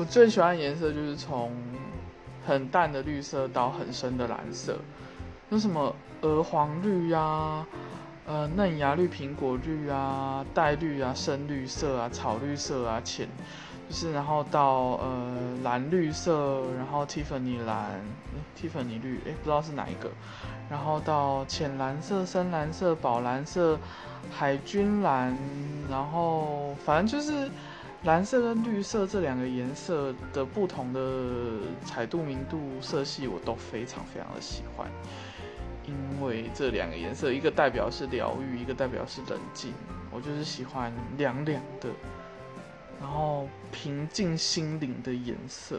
我最喜欢的颜色就是从很淡的绿色到很深的蓝色，有什么鹅黄绿啊，呃嫩芽绿、苹果绿啊、带绿啊、深绿色啊、草绿色啊、浅。就是然后到呃蓝绿色，然后 Tiffany 蓝，Tiffany 绿，哎不知道是哪一个，然后到浅蓝色、深蓝色、宝蓝色、海军蓝，然后反正就是蓝色跟绿色这两个颜色的不同的彩度、明度、色系，我都非常非常的喜欢，因为这两个颜色，一个代表是疗愈，一个代表是冷静，我就是喜欢凉凉的。然后平静心灵的颜色，